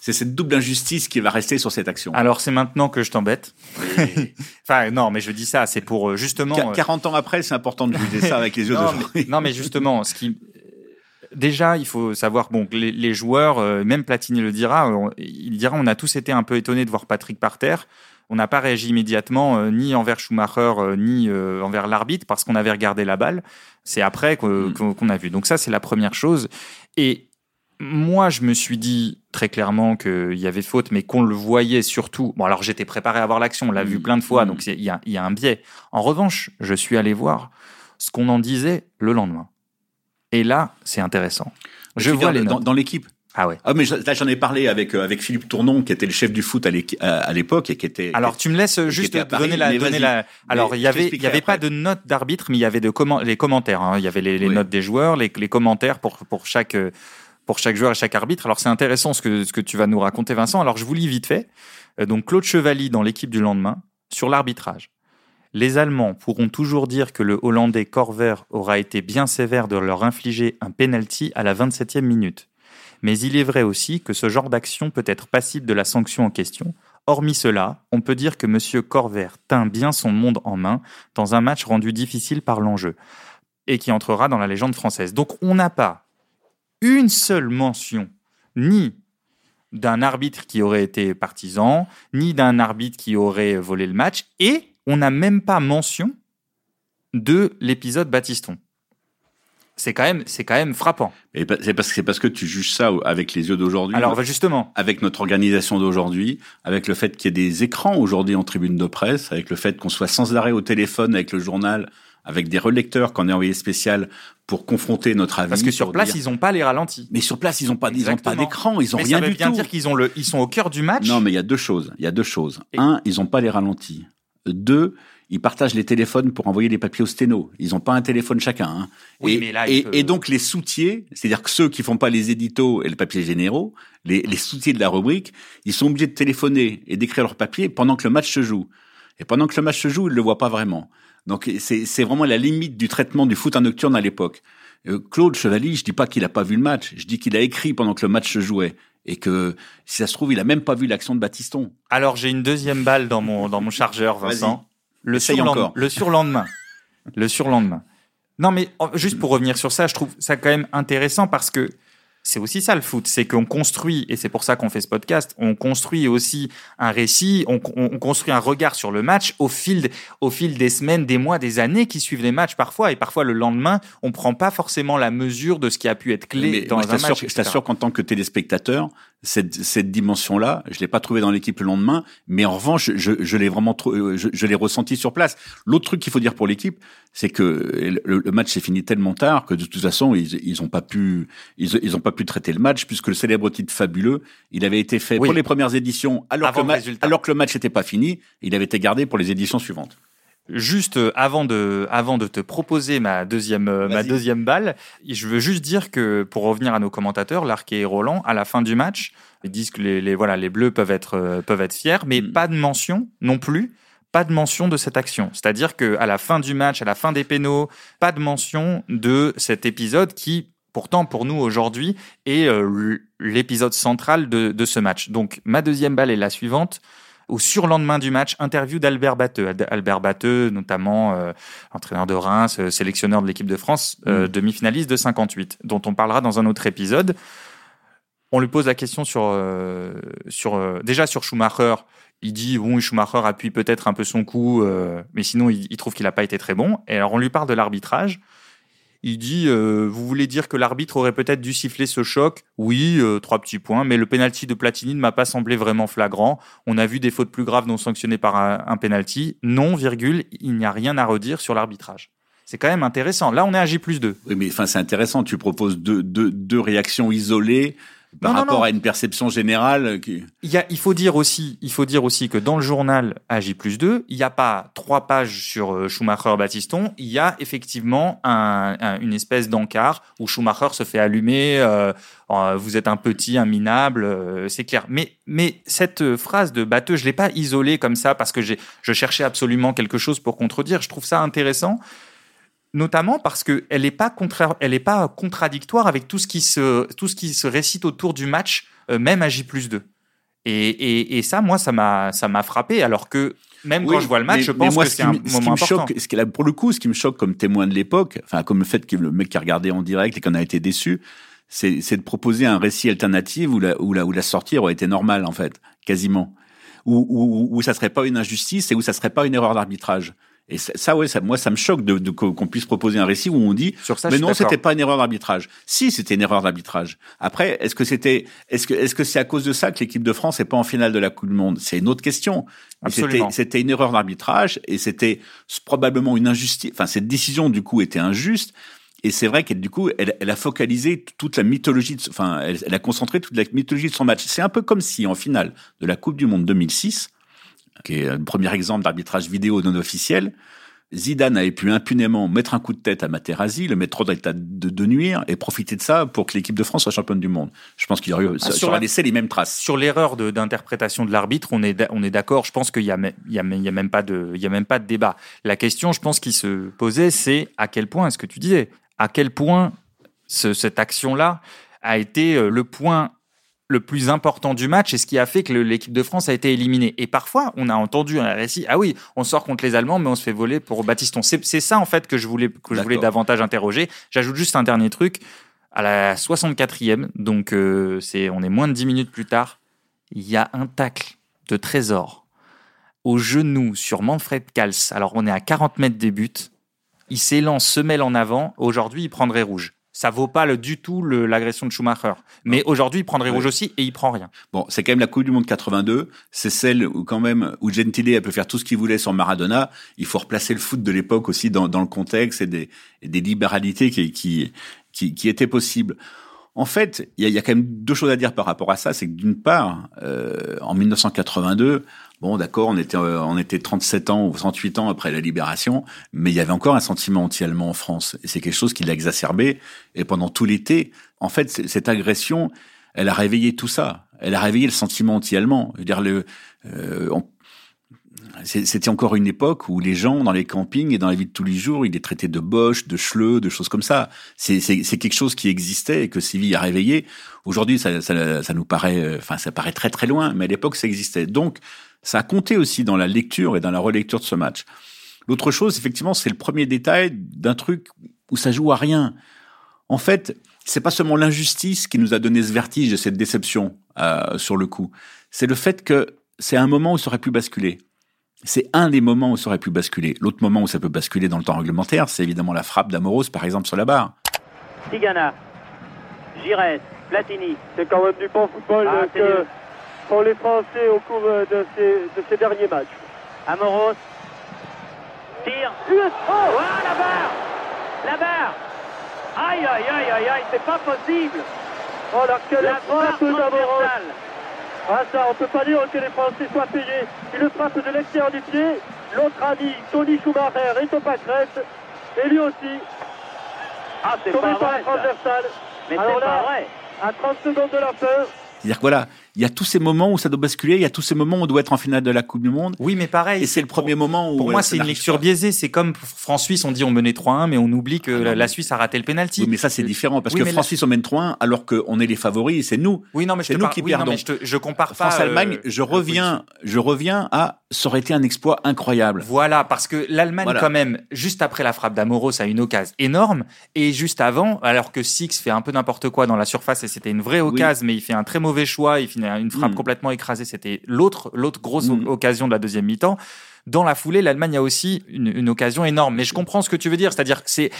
S2: c'est cette double injustice qui va rester sur cette action.
S1: Alors, c'est maintenant que je t'embête. enfin, non, mais je dis ça, c'est pour euh, justement.
S2: Qu-
S1: euh,
S2: 40 ans après, c'est important de juger ça avec les yeux
S1: non,
S2: d'aujourd'hui.
S1: mais, non, mais justement, ce qui. Déjà, il faut savoir, bon, les, les joueurs, euh, même Platini le dira, on- il dira, on a tous été un peu étonnés de voir Patrick par terre. On n'a pas réagi immédiatement, euh, ni envers Schumacher, euh, ni euh, envers l'arbitre, parce qu'on avait regardé la balle. C'est après
S2: Mm.
S1: qu'on a vu. Donc ça, c'est la première chose. Et moi, je me suis dit très clairement qu'il y avait faute, mais qu'on le voyait surtout. Bon, alors j'étais préparé à voir l'action, on l'a
S2: Mm.
S1: vu plein de fois,
S2: Mm.
S1: donc il y y a un biais. En revanche, je suis allé voir ce qu'on en disait le lendemain. Et là, c'est intéressant. Je
S2: veux
S1: vois les
S2: dans,
S1: notes.
S2: dans l'équipe.
S1: Ah ouais.
S2: Ah mais je- là j'en ai parlé avec euh, avec Philippe Tournon qui était le chef du foot à l'époque et qui était
S1: Alors tu me laisses juste
S2: Paris,
S1: donner la, donner la. Alors il y
S2: je
S1: avait il y avait pas de notes d'arbitre, mais il y avait de comment les commentaires. hein. Il y avait les, les
S2: Oui.
S1: notes des joueurs, les, les commentaires pour pour chaque euh, pour chaque joueur et chaque arbitre. Alors c'est intéressant ce que ce que tu vas nous raconter, Vincent. Alors je vous lis vite fait. Euh, Donc Claude Chevalier dans l'équipe du lendemain sur l'arbitrage. Les Allemands pourront toujours dire que le Hollandais Corver aura été bien sévère de leur infliger un penalty à la 27e minute. Mais il est vrai aussi que ce genre d'action peut être passible de la sanction en question. Hormis cela, on peut dire que M. Corver tint bien son monde en main dans un match rendu difficile par l'enjeu et qui entrera dans la légende française. Donc on n'a pas une seule mention, ni d'un arbitre qui aurait été partisan, ni d'un arbitre qui aurait volé le match, et on n'a même pas mention de l'épisode Batiston. C'est quand même, c'est quand même frappant.
S2: Et c'est parce que c'est parce que tu juges ça avec les yeux d'aujourd'hui.
S1: Alors bah, justement,
S2: avec notre organisation d'aujourd'hui, avec le fait qu'il y ait des écrans aujourd'hui en tribune de presse, avec le fait qu'on soit sans arrêt au téléphone avec le journal avec des relecteurs qu'on a envoyé spécial pour confronter notre avis.
S1: Parce que sur place,
S2: dire-
S1: ils n'ont pas les ralentis.
S2: Mais sur place, ils n'ont pas, ils ont pas
S1: Exactement.
S2: d'écran, ils ont
S1: mais
S2: rien
S1: ça veut
S2: du
S1: bien
S2: tout.
S1: dire qu'ils ont le, ils sont au cœur du match.
S2: Non, mais il y a deux choses. Il y a deux choses.
S1: Et-
S2: Un, ils n'ont pas les ralentis. Deux, ils partagent les téléphones pour envoyer les papiers au sténo. Ils n'ont pas un téléphone chacun. hein.
S1: Oui,
S2: et,
S1: mais là,
S2: et,
S1: peut-
S2: et donc les soutiers, c'est-à-dire que ceux qui font pas les éditos et le papier généraux, les, les soutiers de la rubrique, ils sont obligés de téléphoner et d'écrire leur papier pendant que le match se joue. Et pendant que le match se joue, ils le voient pas vraiment. Donc c'est c'est vraiment la limite du traitement du foot en nocturne à l'époque. Euh, Claude Chevalier, je dis pas qu'il a pas vu le match, je dis qu'il a écrit pendant que le match se jouait et que si ça se trouve, il a même pas vu l'action de Batiston.
S1: Alors j'ai une deuxième balle dans mon dans mon chargeur, Vincent. Le
S2: encore.
S1: Le surlendemain. le surlendemain. Non mais juste pour revenir sur ça, je trouve ça quand même intéressant parce que c'est aussi ça le foot, c'est qu'on construit, et c'est pour ça qu'on fait ce podcast, on construit aussi un récit, on, on- on construit un regard sur le match au fil, au fil des semaines, des mois, des années qui suivent les matchs parfois, et parfois le lendemain, on prend pas forcément la mesure de ce qui a pu être clé
S2: Mais
S1: dans
S2: moi,
S1: un match.
S2: je t'assure qu'en tant que téléspectateur, cette, cette dimension-là, je l'ai pas trouvée dans l'équipe le lendemain, mais en revanche, je, je l'ai vraiment, euh, je, je l'ai ressenti sur place. L'autre truc qu'il faut dire pour l'équipe, c'est que le, le match s'est fini tellement tard que de toute façon, ils, ils ont pas pu, ils, ils ont pas pu traiter le match puisque le célèbre titre fabuleux, il avait été fait
S1: Oui.
S2: pour les premières éditions, alors
S1: Avant
S2: que, le alors que le match n'était pas fini, il avait été gardé pour les éditions suivantes.
S1: Juste euh, avant de, avant de te proposer ma deuxième, euh, ma deuxième balle, je veux juste dire que pour revenir à nos commentateurs, Larquet et Roland, à la fin du match, ils disent que les, les, voilà, les Bleus peuvent être, euh, peuvent être fiers, mais
S2: Mm.
S1: pas de mention non plus, pas de mention de cette action. C'est-à-dire que à la fin du match, à la fin des pénaux, pas de mention de cet épisode qui, pourtant pour nous aujourd'hui, est euh, l'épisode central de, de ce match. Donc ma deuxième balle est la suivante au surlendemain du match, interview d'Albert Batteux. Albert Batteux, notamment euh, entraîneur de Reims, euh, sélectionneur de l'équipe de France, euh, demi-finaliste de 58, dont on parlera dans un autre épisode. On lui pose la question sur, sur déjà sur Schumacher. Il dit bon, Schumacher appuie peut-être un peu son coup, mais sinon il, il trouve qu'il n'a pas été très bon. Et alors on lui parle de l'arbitrage. Il dit euh, vous voulez dire que l'arbitre aurait peut-être dû siffler ce choc? Oui, euh, trois petits points, mais le penalty de Platini ne m'a pas semblé vraiment flagrant. On a vu des fautes plus graves non sanctionnées par un, un penalty. Non, virgule, il n'y a rien à redire sur l'arbitrage. C'est quand même intéressant. Là, on est à J plus 2.
S2: Oui, mais enfin, c'est intéressant. Tu proposes deux, deux, deux réactions isolées par
S1: Non,
S2: rapport
S1: non.
S2: à une perception générale qui.
S1: Il, y a, il, faut dire aussi, il faut dire aussi que dans le journal AJ plus 2, il n'y a pas trois pages sur euh, Schumacher-Batiston, il y a effectivement un, un- une espèce d'encart où Schumacher se fait allumer, euh, vous êtes un petit, un minable, euh, c'est clair. Mais, mais cette phrase de Batteux, je ne l'ai pas isolée comme ça parce que je cherchais absolument quelque chose pour contredire. Je trouve ça intéressant notamment parce que elle n'est pas elle est pas contradictoire avec tout ce qui se tout ce qui se récite autour du match euh, même à J plus 2 et, et, et ça moi ça m'a frappé alors que même quand je vois le match
S2: mais-
S1: je pense
S2: moi,
S1: que
S2: ce
S1: c'est
S2: qui
S1: un
S2: me- ce qui
S1: moment
S2: me
S1: important.
S2: choque, ce qui là, pour le coup, ce qui me choque comme témoin de l'époque, enfin comme le fait que le mec qui a regardé en direct et qu'on a été déçu, c'est c'est de proposer un récit alternatif où la, où la, où la sortie aurait été normale en fait, quasiment, où, où, où ça serait pas une injustice et où ça serait pas une erreur d'arbitrage. Et ça, ça, ouais, ça, moi, ça me choque de, de- qu'on puisse proposer un récit où on dit
S1: sur ça je
S2: mais non, c'était pas une erreur d'arbitrage. Si, c'était une erreur d'arbitrage. Après, est-ce que c'était, est-ce que, est-ce que c'est à cause de ça que l'équipe de France n'est pas en finale de la Coupe du Monde? C'est une autre question.
S1: Absolument.
S2: C'était, c'était une erreur d'arbitrage et c'était probablement une injustice. Enfin, cette décision du coup était injuste. Et c'est vrai qu'elle, du coup, elle, elle a focalisé toute la mythologie, de, enfin, elle, elle a concentré toute la mythologie de son match. C'est un peu comme si, en finale de la Coupe du Monde 2006, qui est le premier exemple d'arbitrage vidéo non officiel, Zidane avait pu impunément mettre un coup de tête à Materazzi, le mettre dans l'état de, de nuire et profiter de ça pour que l'équipe de France soit championne du monde. Je pense qu'il aurait, ça,
S1: sur
S2: ça aurait
S1: la-
S2: laissé les mêmes traces.
S1: Sur l'erreur d'interprétation de, l'arbitre, on est, on est d'accord. Je pense qu'il y a, y a, même- il y a même pas de, il y a même pas de débat. La question, je pense, qui se posait, c'est à quel point, est-ce que tu disais, à quel point ce- cette action-là a été euh, le point le plus important du match et ce qui a fait que l'équipe de France a été éliminée. Et parfois, on a entendu un récit, ah oui, on sort contre les Allemands, mais on se fait voler pour Batiston. C'est ça, en fait, que je voulais, que je voulais davantage interroger. J'ajoute juste un dernier truc. À la 64e, donc euh, c'est, on est moins de 10 minutes plus tard, il y a un tacle de Trésor au genou sur Manfred Kals. Alors on est à 40 mètres des buts. Il s'élance, se mêle en avant. Aujourd'hui, il prendrait rouge. Ça vaut pas le, du tout l'agression de Schumacher. Mais aujourd'hui, il prendrait rouge aussi et il prend rien.
S2: Bon, c'est quand même la Coupe du Monde 82. C'est celle où quand même où Gentile peut faire tout ce qu'il voulait sur Maradona. Il faut replacer le foot de l'époque aussi dans, dans le contexte et des, des libéralités qui, qui, qui, qui étaient possibles. En fait, il y y a, quand même deux choses à dire par rapport à ça. C'est que d'une part, euh, en 1982, bon, d'accord, on était euh, on était 37 ans ou 38 ans après la libération, mais il y avait encore un sentiment anti-allemand en France, et c'est quelque chose qui l'a exacerbé. Et pendant tout l'été, en fait, cette agression, elle a réveillé tout ça. Elle a réveillé le sentiment anti-allemand. Je veux dire, le, euh, c'était encore une époque où les gens dans les campings et dans la vie de tous les jours, ils les traitaient de boches, de chleux, de choses comme ça. C'est quelque chose qui existait et que Séville a réveillé. Aujourd'hui, ça, ça, ça, nous paraît, euh, enfin, ça paraît très très loin, mais à l'époque, ça existait. Donc, ça a compté aussi dans la lecture et dans la relecture de ce match. L'autre chose, effectivement, c'est le premier détail d'un truc où ça joue à rien. En fait, c'est pas seulement l'injustice qui nous a donné ce vertige et cette déception euh, sur le coup. C'est le fait que c'est un moment où ça aurait pu basculer. C'est un des moments où ça aurait pu basculer. L'autre moment où ça peut basculer dans le temps réglementaire, c'est évidemment la frappe d'Amoros, par exemple, sur la barre.
S3: Tigana, Gires, Platini.
S4: C'est quand même du bon football ah, que font les Français au cours de ces, de ces derniers matchs.
S3: Amoros, tire. Oh, ah, la barre La barre Aïe, aïe, aïe, aïe, aïe, c'est pas possible
S4: Oh là, quelle frappe d'Amoros ah ça, on peut pas dire que les Français soient payés. Une frappe de l'extérieur du pied. L'autre ami, Tony Schumacher, est au pâquerette. Et lui aussi.
S3: Ah, c'est pas
S4: par
S3: vrai,
S4: la transversale.
S3: Mais c'est pas vrai.
S4: À 30 secondes de la fin,
S2: c'est-à-dire que voilà, il y a tous ces moments où ça doit basculer, il y a tous ces moments où on doit être en finale de la Coupe du Monde.
S1: Oui, mais pareil.
S2: Et c'est le premier moment où.
S1: Pour moi, c'est une lecture biaisée. C'est comme France-Suisse, on dit on menait 3-1, mais on oublie que ah la, Suisse a raté le penalty.
S2: Oui, mais ça, c'est différent parce que France-Suisse, on mène 3-1 alors qu'on est les favoris et c'est nous.
S1: Oui, non, mais
S2: c'est nous qui perdons.
S1: je, je, compare pas.
S2: France-Allemagne, euh, je reviens, je reviens à, ça aurait été un exploit incroyable.
S1: Voilà, parce que l'Allemagne, quand même, juste après la frappe d'Amoros, a une occasion énorme. Et juste avant, alors que Six fait un peu n'importe quoi dans la surface et c'était une vraie occasion, mais il fait un très mauvais choix, il finit une frappe hmm. complètement écrasée. C'était l'autre, l'autre grosse hmm. occasion de la deuxième mi-temps. Dans la foulée, l'Allemagne a aussi une, occasion énorme. Mais je comprends ce que tu veux dire. C'est-à-dire que c'est,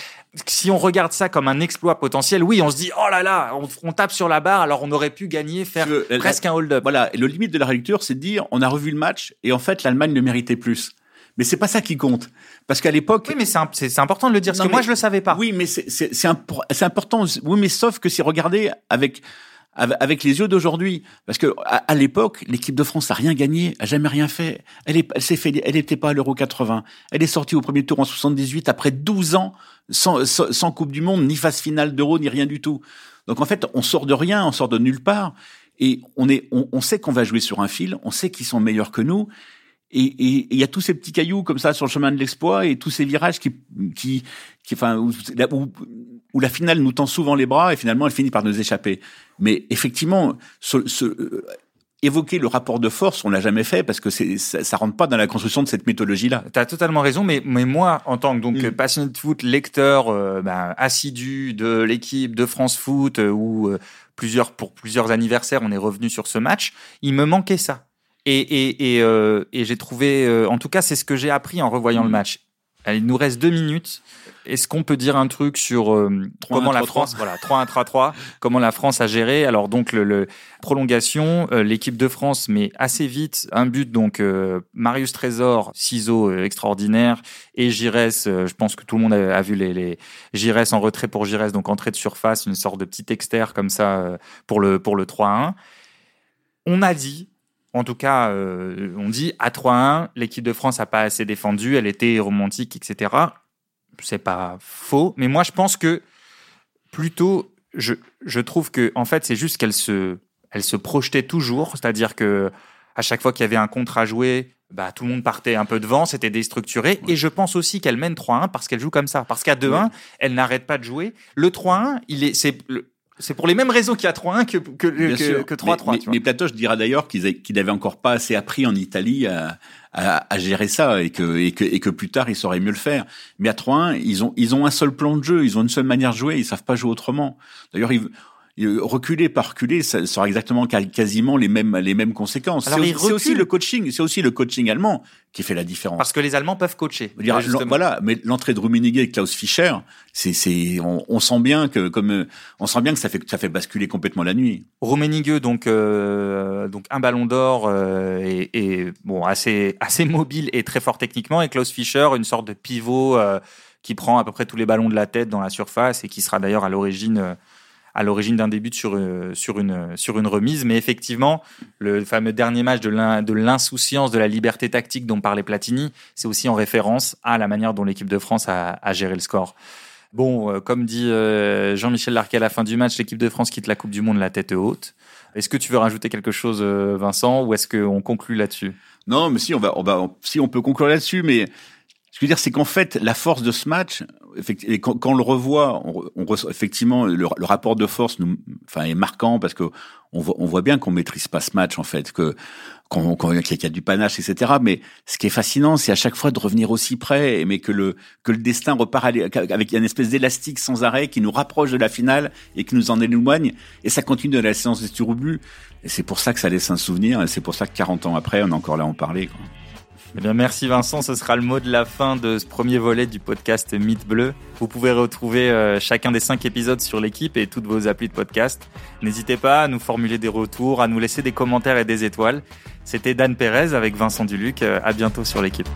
S1: si on regarde ça comme un exploit potentiel, oui, on se dit, oh là là, on, tape sur la barre, alors on aurait pu gagner, faire presque un hold-up.
S2: Voilà. Et le limite de la lecture, c'est de dire, on a revu le match et en fait, l'Allemagne le méritait plus. Mais c'est pas ça qui compte. Parce qu'à l'époque.
S1: Oui, mais c'est important de le dire, parce que moi, je le savais pas.
S2: Oui, mais c'est important. Oui, mais sauf que c'est regardé avec, avec les yeux d'aujourd'hui. Parce que à, l'époque, l'équipe de France a rien gagné, a jamais rien fait. Elle, est, elle s'est fait, elle n'était pas à l'Euro 80. Elle est sortie au premier tour en 78 après 12 ans sans, sans, Coupe du Monde, ni phase finale d'Euro, ni rien du tout. Donc en fait, on sort de rien, on sort de nulle part. Et on est, on sait qu'on va jouer sur un fil, on sait qu'ils sont meilleurs que nous. Et il y a tous ces petits cailloux comme ça sur le chemin de l'exploit et tous ces virages qui, qui, qui enfin, où, où, la finale nous tend souvent les bras et finalement elle finit par nous échapper. Mais effectivement, ce, ce, euh, évoquer le rapport de force, on l'a jamais fait parce que c'est ça, ça, rentre pas dans la construction de cette mythologie-là.
S1: Tu as totalement raison, mais mais moi en tant que donc mm. passionné de foot, lecteur euh, ben, assidu de l'équipe de France Foot euh, où plusieurs pour plusieurs anniversaires on est revenu sur ce match, il me manquait ça. Et, et, et, euh, et j'ai trouvé, euh, en tout cas, c'est ce que j'ai appris en revoyant le mm. match. il nous reste deux minutes. Est-ce qu'on peut dire un truc sur euh, comment la France, voilà, 3-1-3-3, comment la France a géré? Alors donc le, le prolongation, l'équipe de France met assez vite un but. Donc Marius Trésor, ciseaux extraordinaire, et Gires. je pense que tout le monde a, vu les, les Gires en retrait pour Gires, donc entrée de surface, une sorte de petit externe comme ça pour le pour le 3-1. On a dit en tout cas, euh, on dit à 3-1, l'équipe de France n'a pas assez défendu, elle était romantique, etc. C'est pas faux, mais moi je pense que plutôt, je, je trouve que en fait c'est juste qu'elle se, elle se projetait toujours, c'est-à-dire que à chaque fois qu'il y avait un contre à jouer, bah, tout le monde partait un peu devant, c'était déstructuré. Et je pense aussi qu'elle mène 3-1 parce qu'elle joue comme ça. Parce qu'à 2-1, elle n'arrête pas de jouer. Le 3-1, il est, c'est, c'est pour les mêmes raisons qu'il y a 3-1 que, que, que, 3-3.
S2: Mais, mais, Platoche dira d'ailleurs qu'ils n'avaient encore pas assez appris en Italie à, à, gérer ça et que, et que, et que plus tard ils sauraient mieux le faire. Mais à 3-1, ils ont, ils ont un seul plan de jeu, ils ont une seule manière de jouer, ils savent pas jouer autrement. D'ailleurs, reculer par reculer, ça sera exactement quasiment les mêmes les mêmes conséquences. C'est aussi, le coaching, c'est aussi le coaching allemand qui fait la différence.
S1: Parce que les Allemands peuvent coacher.
S2: voilà, mais l'entrée de Rummenigge et Klaus Fischer, c'est c'est on, sent bien que comme on sent bien que ça fait ça fait basculer complètement la nuit.
S1: Rummenigge donc euh, donc un ballon d'or euh, et, et, bon assez assez mobile et très fort techniquement et Klaus Fischer une sorte de pivot euh, qui prend à peu près tous les ballons de la tête dans la surface et qui sera d'ailleurs à l'origine à l'origine d'un début sur, euh, sur, une, sur une remise. Mais effectivement, le fameux dernier match de l'insouciance, de la liberté tactique dont parlait Platini, c'est aussi en référence à la manière dont l'équipe de France a, géré le score. Bon, euh, comme dit euh, Jean-Michel Larquet à la fin du match, l'équipe de France quitte la Coupe du Monde la tête haute. Est-ce que tu veux rajouter quelque chose, Vincent, ou est-ce qu'on conclut là-dessus?
S2: Non, mais si on va, on va, si on peut conclure là-dessus, mais ce que je veux dire, c'est qu'en fait, la force de ce match, et quand, quand on le revoit, on, on effectivement, le, le, rapport de force nous, enfin, est marquant parce que on voit, on voit bien qu'on maîtrise pas ce match, en fait, que qu'on qu'il y a du panache, etc. Mais ce qui est fascinant, c'est à chaque fois de revenir aussi près, mais que le que le destin repart avec une espèce d'élastique sans arrêt qui nous rapproche de la finale et qui nous en éloigne. Et ça continue de la séance des Turubus. Et c'est pour ça que ça laisse un souvenir. Et c'est pour ça que 40 ans après, on est encore là en parler. Quoi.
S1: Eh bien, merci Vincent. Ce sera le mot de la fin de ce premier volet du podcast Mythe Bleu. Vous pouvez retrouver euh, chacun des cinq épisodes sur l'équipe et toutes vos applis de podcast. N'hésitez pas à nous formuler des retours, à nous laisser des commentaires et des étoiles. C'était Dan Pérez avec Vincent Duluc. Euh, à bientôt sur l'équipe.